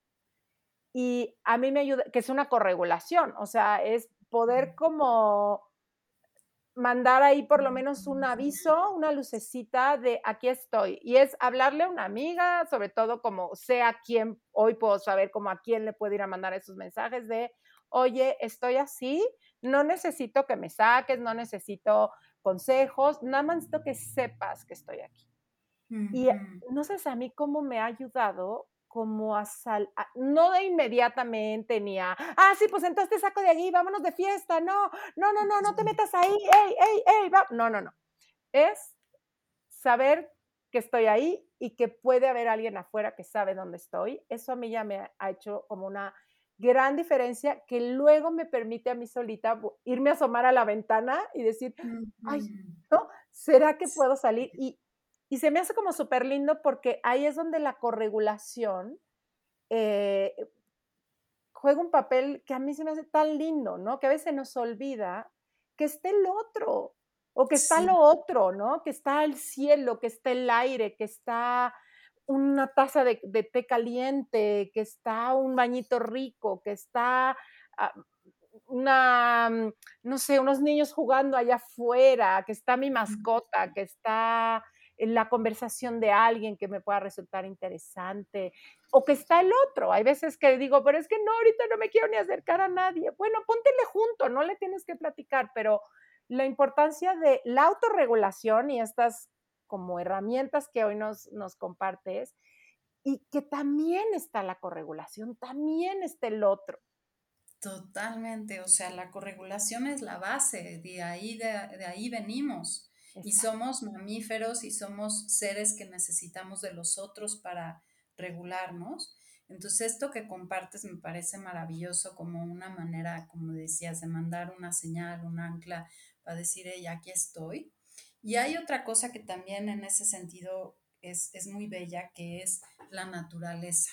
y a mí me ayuda, que es una corregulación, o sea, es poder como mandar ahí por lo menos un aviso, una lucecita de aquí estoy. Y es hablarle a una amiga, sobre todo como sea quien, hoy puedo saber como a quién le puedo ir a mandar esos mensajes de, oye, estoy así, no necesito que me saques, no necesito consejos, nada más necesito que sepas que estoy aquí. Y no sé a mí cómo me ha ayudado como a sal, no de inmediatamente ni a, ah, sí, pues entonces te saco de allí, vámonos de fiesta, no, no, no, no, no te metas ahí, ey, ey, ey, va. no, no, no. Es saber que estoy ahí y que puede haber alguien afuera que sabe dónde estoy. Eso a mí ya me ha hecho como una gran diferencia que luego me permite a mí solita irme a asomar a la ventana y decir, ay, ¿no? ¿Será que puedo salir? Y, y se me hace como súper lindo porque ahí es donde la corregulación eh, juega un papel que a mí se me hace tan lindo, ¿no? Que a veces nos olvida que está el otro, o que está lo otro, ¿no? Que está el cielo, que está el aire, que está una taza de, té caliente, que está un bañito rico, que está ah, una, mm, no sé, unos niños jugando allá afuera, que está mi mascota, que está la conversación de alguien que me pueda resultar interesante, o que está el otro. Hay veces que digo, pero es que no, ahorita no me quiero ni acercar a nadie. Bueno, póntele junto, no le tienes que platicar, pero la importancia de la autorregulación y estas como herramientas que hoy nos, nos compartes, y que también está la corregulación, también está el otro. Totalmente, o sea, la corregulación es la base, de ahí, de ahí venimos. Y somos mamíferos y somos seres que necesitamos de los otros para regularnos. Entonces, esto que compartes me parece maravilloso como una manera, como decías, de mandar una señal, un ancla para decir, ella aquí estoy. Y hay otra cosa que también en ese sentido es, muy bella, que es la naturaleza.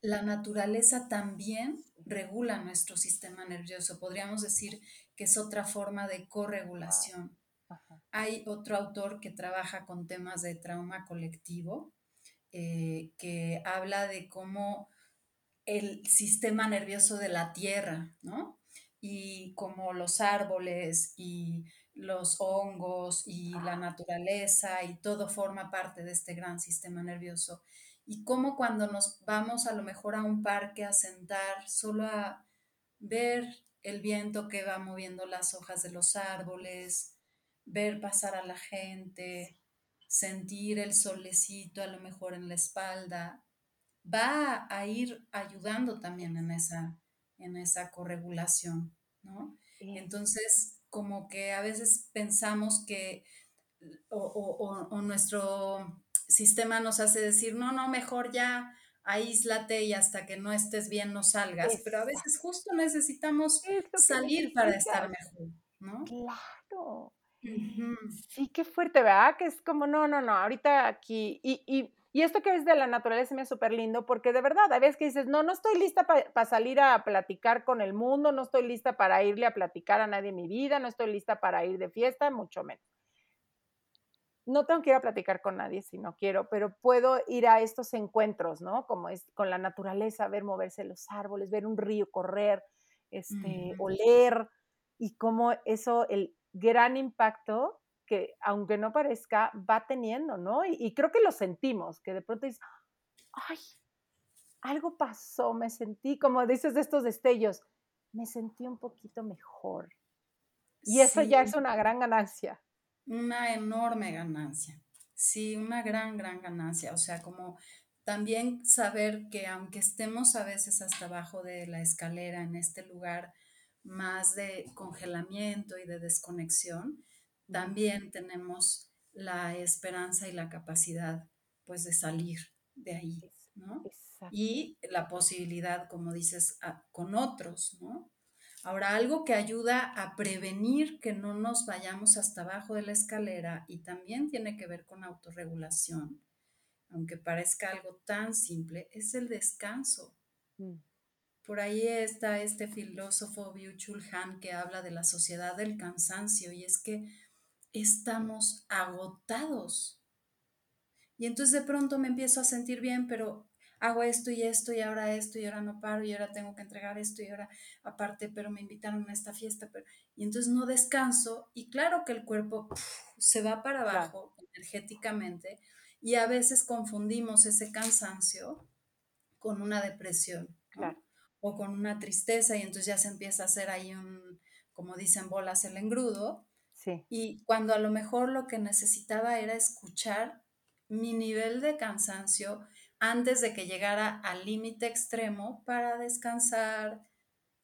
La naturaleza también regula nuestro sistema nervioso. Podríamos decir que es otra forma de corregulación. Hay otro autor que trabaja con temas de trauma colectivo, eh, que habla de cómo el sistema nervioso de la Tierra, ¿no? Y como los árboles y los hongos y la naturaleza y todo forma parte de este gran sistema nervioso. Y cómo cuando nos vamos a lo mejor a un parque a sentar, solo a ver el viento que va moviendo las hojas de los árboles, ver pasar a la gente, sentir el solecito a lo mejor en la espalda, va a ir ayudando también en esa, en esa corregulación, ¿no? Entonces, como que a veces pensamos que o, nuestro sistema nos hace decir, no, no, mejor ya aíslate y hasta que no estés bien no salgas, pero a veces justo necesitamos salir para estar mejor, ¿no? Claro. Sí, qué fuerte, ¿verdad? Que es como, no, no, no, ahorita aquí. Y, y, y esto que es de la naturaleza me es súper lindo, porque de verdad, a veces que dices, no, no estoy lista para salir a platicar con el mundo, no estoy lista para irle a platicar a nadie en mi vida, no estoy lista para ir de fiesta, mucho menos. No tengo que ir a platicar con nadie si no quiero, pero puedo ir a estos encuentros, ¿no? Como es con la naturaleza, ver moverse los árboles, ver un río correr, este, oler, y cómo eso, el, gran impacto que, aunque no parezca, va teniendo, ¿no? Y, creo que lo sentimos, que de pronto dices, ay, algo pasó, me sentí, como dices de estos destellos, me sentí un poquito mejor. Y eso ya es una gran ganancia. Una enorme ganancia. Sí, una gran, gran ganancia. O sea, como también saber que aunque estemos a veces hasta abajo de la escalera en este lugar más de congelamiento y de desconexión, también tenemos la esperanza y la capacidad pues de salir de ahí, ¿no? Y la posibilidad, como dices, con otros, ¿no? Ahora, algo que ayuda a prevenir que no nos vayamos hasta abajo de la escalera y también tiene que ver con autorregulación, aunque parezca algo tan simple, es el descanso. Mm. Por ahí está este filósofo Byung-Chul Han que habla de la sociedad del cansancio y es que estamos agotados. Y entonces de pronto me empiezo a sentir bien, pero hago esto y esto y ahora esto y ahora no paro y ahora tengo que entregar esto y ahora aparte, pero me invitaron a esta fiesta, pero y entonces no descanso y claro que el cuerpo se va para abajo energéticamente y a veces confundimos ese cansancio con una depresión o con una tristeza y entonces ya se empieza a hacer ahí un, como dicen, bolas el engrudo. Y cuando a lo mejor lo que necesitaba era escuchar mi nivel de cansancio antes de que llegara al límite extremo para descansar,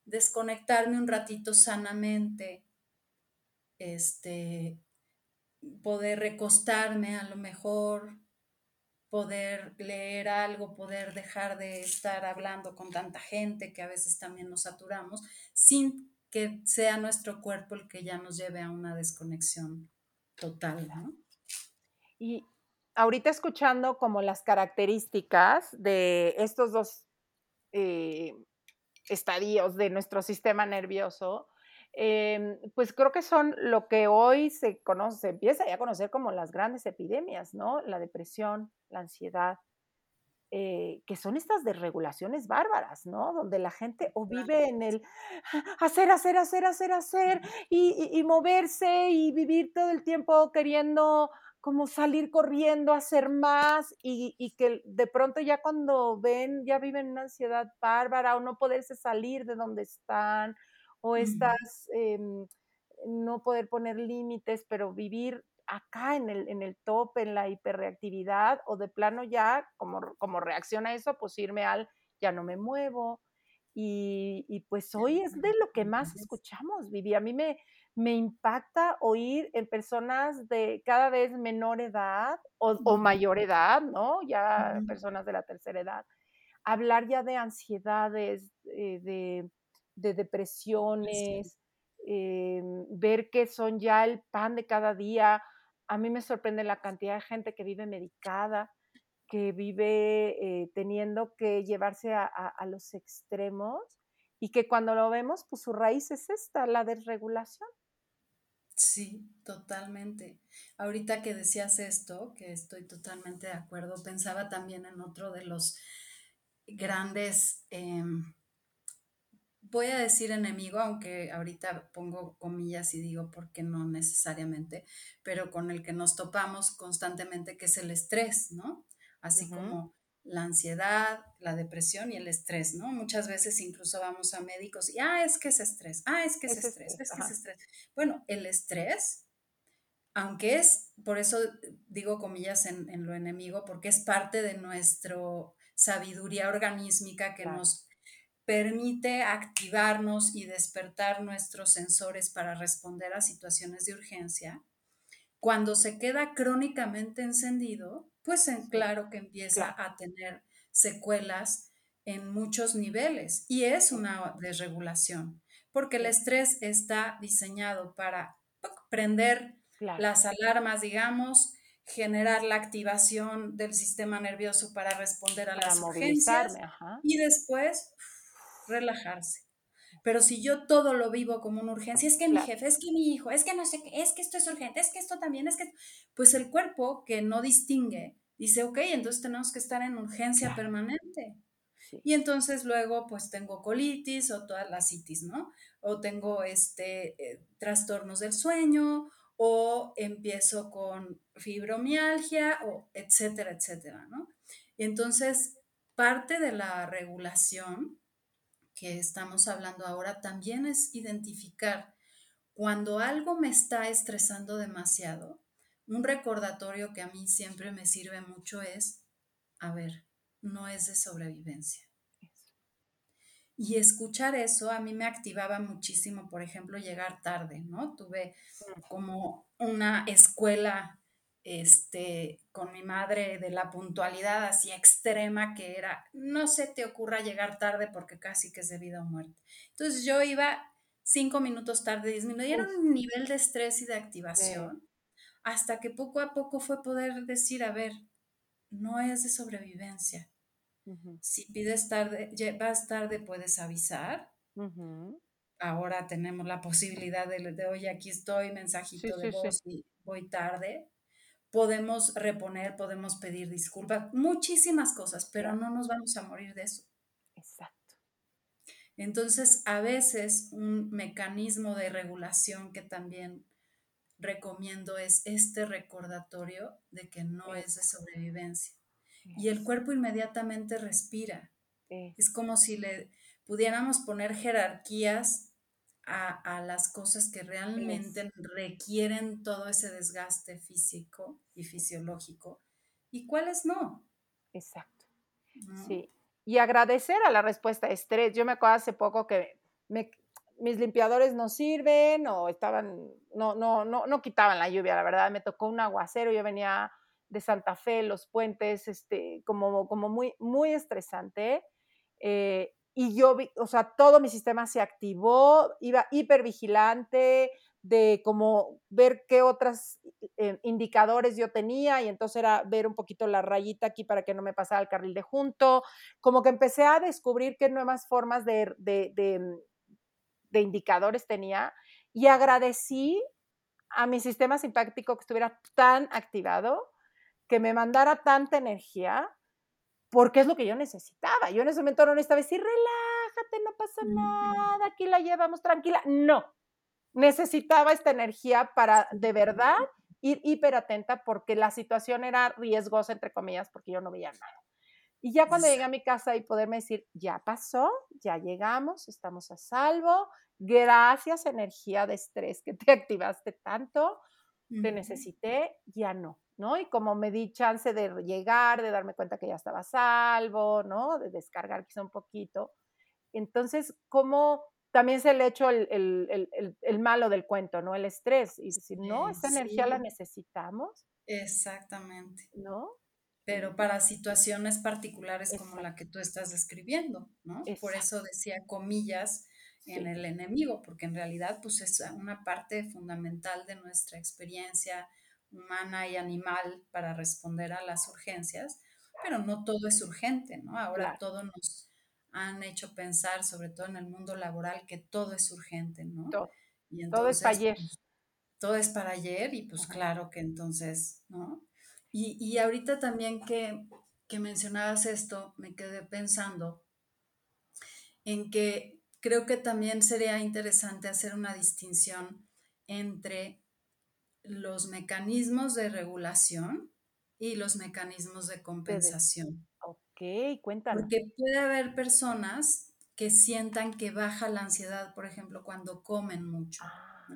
desconectarme un ratito sanamente, este, poder recostarme a lo mejor, poder leer algo, poder dejar de estar hablando con tanta gente que a veces también nos saturamos, sin que sea nuestro cuerpo el que ya nos lleve a una desconexión total. Y ahorita escuchando como las características de estos dos eh, estadios de nuestro sistema nervioso, em, pues creo que son lo que hoy se conoce, se empieza ya a conocer como las grandes epidemias, ¿no? La depresión, la ansiedad, eh, que son estas desregulaciones bárbaras, ¿no? Donde la gente o vive en el hacer, hacer, hacer, hacer, hacer y, moverse y vivir todo el tiempo queriendo como salir corriendo, hacer más y, y, que de pronto ya cuando ven, ya viven una ansiedad bárbara o no poderse salir de donde están o estas, em, no poder poner límites, pero vivir acá en el, en el top, en la hiperreactividad, o de plano ya, como, como reacciona a eso, pues irme al ya no me muevo. Y, pues hoy es de lo que más escuchamos, Vivi. A mí me, me impacta oír en personas de cada vez menor edad o, mayor edad, ¿no? Ya personas de la tercera edad, hablar ya de ansiedades, eh, de, de depresiones, eh, ver que son ya el pan de cada día a mí me sorprende la cantidad de gente que vive medicada, que vive eh, teniendo que llevarse a, los extremos y que cuando lo vemos, pues su raíz es esta, la desregulación. Sí, totalmente. Ahorita que decías esto, que estoy totalmente de acuerdo, pensaba también en otro de los grandes em, voy a decir enemigo, aunque ahorita pongo comillas y digo porque no necesariamente, pero con el que nos topamos constantemente, que es el estrés, ¿no? Así como la ansiedad, la depresión y el estrés, ¿no? Muchas veces incluso vamos a médicos y, ah, es que es estrés, ah, es que es, estrés, es que es estrés. Bueno, el estrés, aunque es, por eso digo comillas en, lo enemigo, porque es parte de nuestra sabiduría organísmica que nos permite activarnos y despertar nuestros sensores para responder a situaciones de urgencia, cuando se queda crónicamente encendido, pues en claro que empieza a tener secuelas en muchos niveles y es una desregulación, porque el estrés está diseñado para prender las alarmas, digamos, generar la activación del sistema nervioso para responder a las urgencias y después relajarse. Pero si yo todo lo vivo como una urgencia, es que mi jefe, es que mi hijo, es que no sé qué, es que esto es urgente, es que esto también, es que... Pues el cuerpo que no distingue, dice, ok, entonces tenemos que estar en urgencia permanente. Y entonces luego pues tengo colitis o todas las citis, ¿no? O tengo este, eh, trastornos del sueño o empiezo con fibromialgia o etcétera, etcétera, ¿no? Y entonces parte de la regulación que estamos hablando ahora también es identificar cuando algo me está estresando demasiado. Un recordatorio que a mí siempre me sirve mucho es, a ver, no es de sobrevivencia. Y escuchar eso a mí me activaba muchísimo, por ejemplo, llegar tarde, ¿no? Tuve como una escuela este, con mi madre de la puntualidad así extrema que era, no se te ocurra llegar tarde porque casi que es de vida o muerte. Entonces yo iba cinco minutos tarde, disminuyeron un nivel de estrés y de activación hasta que poco a poco fue poder decir, a ver, no es de sobrevivencia. Si pides tarde, vas tarde, puedes avisar. Ahora tenemos la posibilidad de, de oye, aquí estoy, mensajito de voz y voy tarde podemos reponer, podemos pedir disculpas, muchísimas cosas, pero no nos vamos a morir de eso. Exacto. Entonces, a veces un mecanismo de regulación que también recomiendo es este recordatorio de que no es de sobrevivencia. Y el cuerpo inmediatamente respira. Es como si le pudiéramos poner jerarquías a, las cosas que realmente requieren todo ese desgaste físico y fisiológico y cuáles no. Exacto. Sí. Y agradecer a la respuesta estrés. Yo me acuerdo hace poco que mis limpiadores no sirven o estaban, no, no, no, no quitaban la lluvia, la verdad. Me tocó un aguacero, yo venía de Santa Fe, los puentes, este, como, como muy, muy estresante. Eh, y yo vi, o sea, todo mi sistema se activó, iba hipervigilante de como ver qué otros eh, indicadores yo tenía y entonces era ver un poquito la rayita aquí para que no me pasara el carril de junto, como que empecé a descubrir qué nuevas formas de, de, de, de indicadores tenía y agradecí a mi sistema simpático que estuviera tan activado, que me mandara tanta energía porque es lo que yo necesitaba. Yo en ese momento no necesitaba decir, relájate, no pasa nada, aquí la llevamos tranquila. No, necesitaba esta energía para de verdad ir hiper atenta porque la situación era riesgosa, entre comillas, porque yo no veía nada. Y ya cuando llegué a mi casa y poderme decir, ya pasó, ya llegamos, estamos a salvo, gracias energía de estrés que te activaste tanto, te necesité, ya no. ¿No? Y como me di chance de llegar, de darme cuenta que ya estaba salvo, ¿no? De descargar quizá un poquito. Entonces, como también se le echó el, el, el, malo del cuento, ¿no? El estrés. Y decir, no, esa energía la necesitamos. Exactamente. ¿No? Pero para situaciones particulares como la que tú estás describiendo, ¿no? Por eso decía comillas en el enemigo, porque en realidad pues es una parte fundamental de nuestra experiencia, humana y animal para responder a las urgencias, pero no todo es urgente, ¿no? Ahora todo nos han hecho pensar, sobre todo en el mundo laboral, que todo es urgente, ¿no? Todo, todo es para ayer. Pues, todo es para ayer y pues claro que entonces, ¿no? Y, y ahorita también que, que mencionabas esto, me quedé pensando en que creo que también sería interesante hacer una distinción entre los mecanismos de regulación y los mecanismos de compensación. Ok, cuéntame. Porque puede haber personas que sientan que baja la ansiedad, por ejemplo, cuando comen mucho. Ah,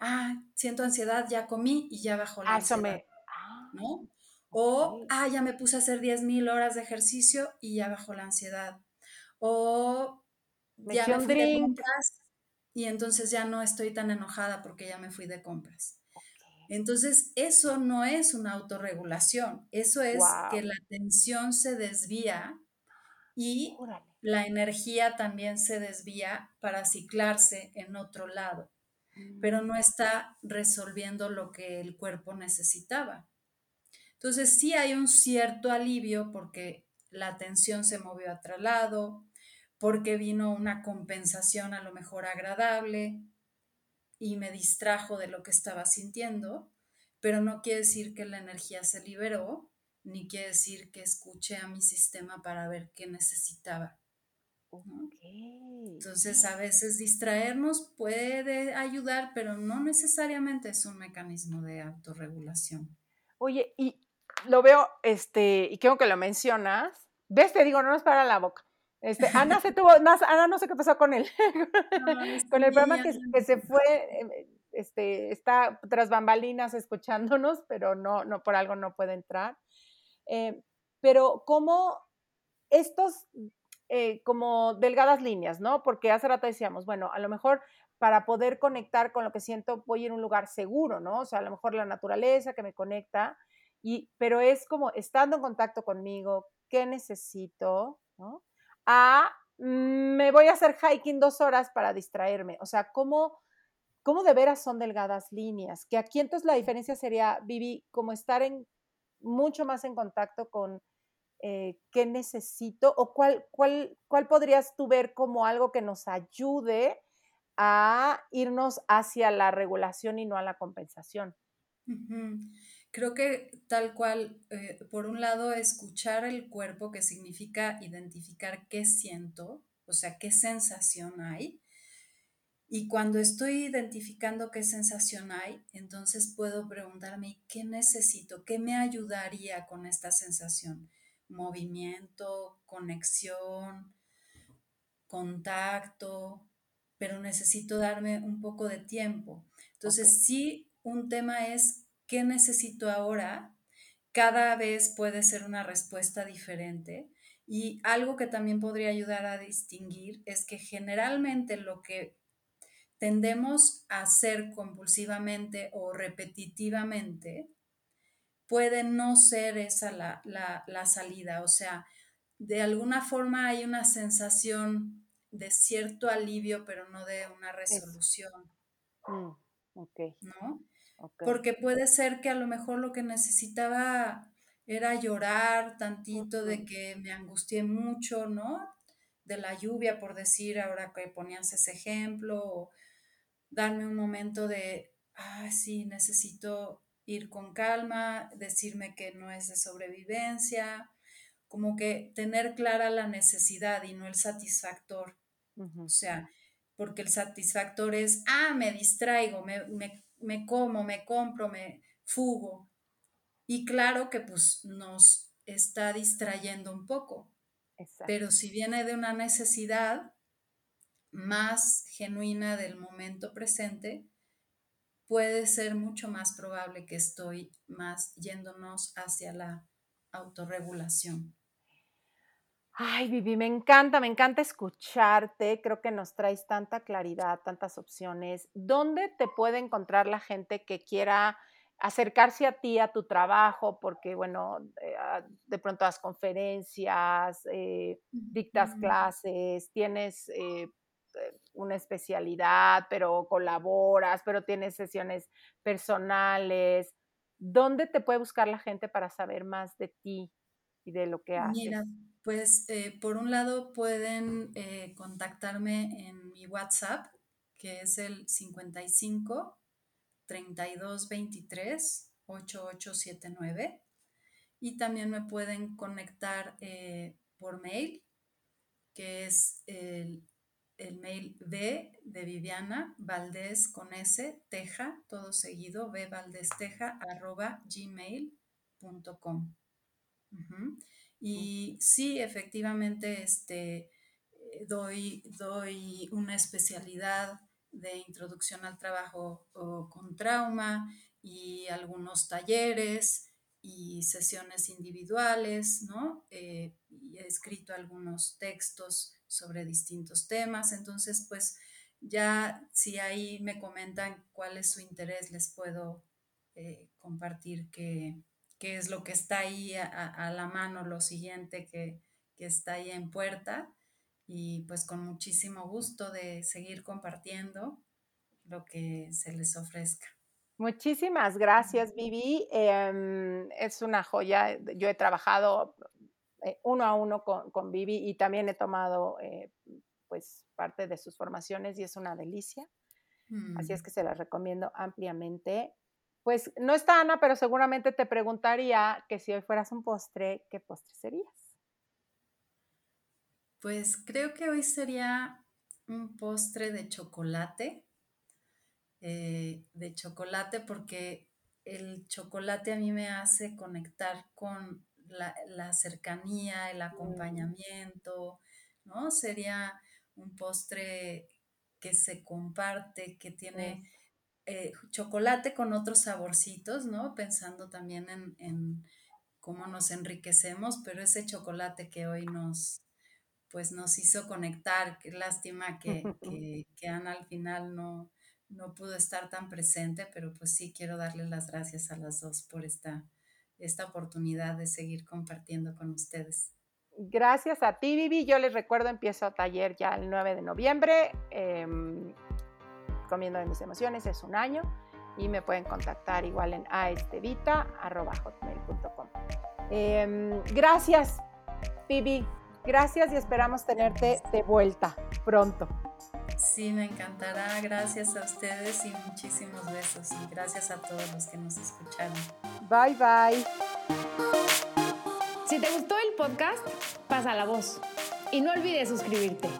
ah siento ansiedad, ya comí y ya bajó la ah, ansiedad. Ah, ¿no? O, ah, ya me puse a hacer 10.000 horas de ejercicio y ya bajó la ansiedad. O ya me fui de compras y entonces ya no estoy tan enojada porque ya me fui de compras. Entonces, eso no es una autorregulación, eso es que la atención se desvía y la energía también se desvía para ciclarse en otro lado, pero no mm. está resolviendo lo que el cuerpo necesitaba. Entonces, sí hay un cierto alivio porque la atención se movió a otro lado, porque vino una compensación a lo mejor agradable, y me distrajo de lo que estaba sintiendo, pero no quiere decir que la energía se liberó, ni quiere decir que escuché a mi sistema para ver qué necesitaba. Entonces, a veces distraernos puede ayudar, pero no necesariamente es un mecanismo de autorregulación. Oye, y lo veo, este, y creo que lo mencionas, ves, te digo, no nos para la boca. Este, Ana se tuvo, Ana no sé qué pasó con él, con el programa que, se fue, em, este, está tras bambalinas escuchándonos, pero no, no por algo no puede entrar. Eh, pero como estos, eh, como delgadas líneas, ¿no? Porque hace rato decíamos, bueno, a lo mejor para poder conectar con lo que siento voy a un lugar seguro, ¿no? O sea, a lo mejor la naturaleza que me conecta, y, pero es como estando en contacto conmigo, ¿qué necesito? ¿no? A mm, me voy a hacer hiking dos horas para distraerme. O sea, ¿cómo, cómo de veras son delgadas líneas? Que aquí entonces la diferencia sería, Vivi, como estar en mucho más en contacto con eh, qué necesito o cuál, cuál, cuál podrías tú ver como algo que nos ayude a irnos hacia la regulación y no a la compensación. Creo que tal cual, eh, por un lado, escuchar el cuerpo, que significa identificar qué siento, o sea, qué sensación hay. Y cuando estoy identificando qué sensación hay, entonces puedo preguntarme qué necesito, qué me ayudaría con esta sensación. Movimiento, conexión, contacto, pero necesito darme un poco de tiempo. Entonces, sí, un tema es qué necesito ahora. Cada vez puede ser una respuesta diferente. Y algo que también podría ayudar a distinguir es que generalmente lo que tendemos a hacer compulsivamente o repetitivamente puede no ser esa la, la salida. O sea, de alguna forma hay una sensación de cierto alivio, pero no de una resolución. Mm, ¿No? Porque puede ser que a lo mejor lo que necesitaba era llorar tantito de que me angustié mucho, ¿no? De la lluvia, por decir, ahora que ponías ese ejemplo, o darme un momento de, ah, sí, necesito ir con calma, decirme que no es de sobrevivencia, como que tener clara la necesidad y no el satisfactor. O sea, porque el satisfactor es, ah, me distraigo, me, como, me compro, me fugo. Y claro que pues nos está distrayendo un poco. Pero si viene de una necesidad más genuina del momento presente, puede ser mucho más probable que estoy más yéndonos hacia la autorregulación. Ay, Vivi, me encanta, me encanta escucharte. Creo que nos traes tanta claridad, tantas opciones. ¿Dónde te puede encontrar la gente que quiera acercarse a ti, a tu trabajo? Porque, bueno, eh, ah, de pronto das conferencias, eh, dictas clases, tienes eh, una especialidad, pero colaboras, pero tienes sesiones personales. ¿Dónde te puede buscar la gente para saber más de ti y de lo que haces? Pues eh, por un lado pueden eh, contactarme en mi WhatsApp, que es el 55 32 23 8879. Y también me pueden conectar eh, por mail, que es el, el, mail B de Viviana Valdés con S, Teja, todo seguido, B Valdés Teja, arroba gmail.com. Y sí, efectivamente, este, eh, doy, doy una especialidad de introducción al trabajo con trauma y algunos talleres y sesiones individuales, ¿no? Eh, y he escrito algunos textos sobre distintos temas, entonces pues ya si ahí me comentan cuál es su interés, les puedo eh, compartir que, qué es lo que está ahí a, la mano, lo siguiente que, está ahí en puerta. Y pues con muchísimo gusto de seguir compartiendo lo que se les ofrezca. Muchísimas gracias, Vivi. Em, es una joya. Yo he trabajado eh, uno a uno con, Vivi y también he tomado eh, pues parte de sus formaciones y es una delicia. Así es mm. que se las recomiendo ampliamente. Pues no está Ana, pero seguramente te preguntaría que si hoy fueras un postre, ¿qué postre serías? Pues creo que hoy sería un postre de chocolate, eh, de chocolate porque el chocolate a mí me hace conectar con la, cercanía, el mm. acompañamiento, ¿no? Sería un postre que se comparte, que tiene eh, chocolate con otros saborcitos, ¿no? Pensando también en, cómo nos enriquecemos, pero ese chocolate que hoy nos, pues nos hizo conectar, qué lástima que, que, Ana al final no, no pudo estar tan presente, pero pues sí quiero darle las gracias a las dos por esta, esta oportunidad de seguir compartiendo con ustedes. Gracias a ti, Vivi. Yo les recuerdo, empiezo taller ya el 9 de noviembre. Em, comiendo de mis emociones, es un año y me pueden contactar igual en aestevita.hotmail.com. Em, gracias, Pibi. Gracias y esperamos tenerte de vuelta pronto. Sí, me encantará. Gracias a ustedes y muchísimos besos. Y gracias a todos los que nos escucharon. Bye, bye. Si te gustó el podcast, pasa la voz. Y no olvides suscribirte.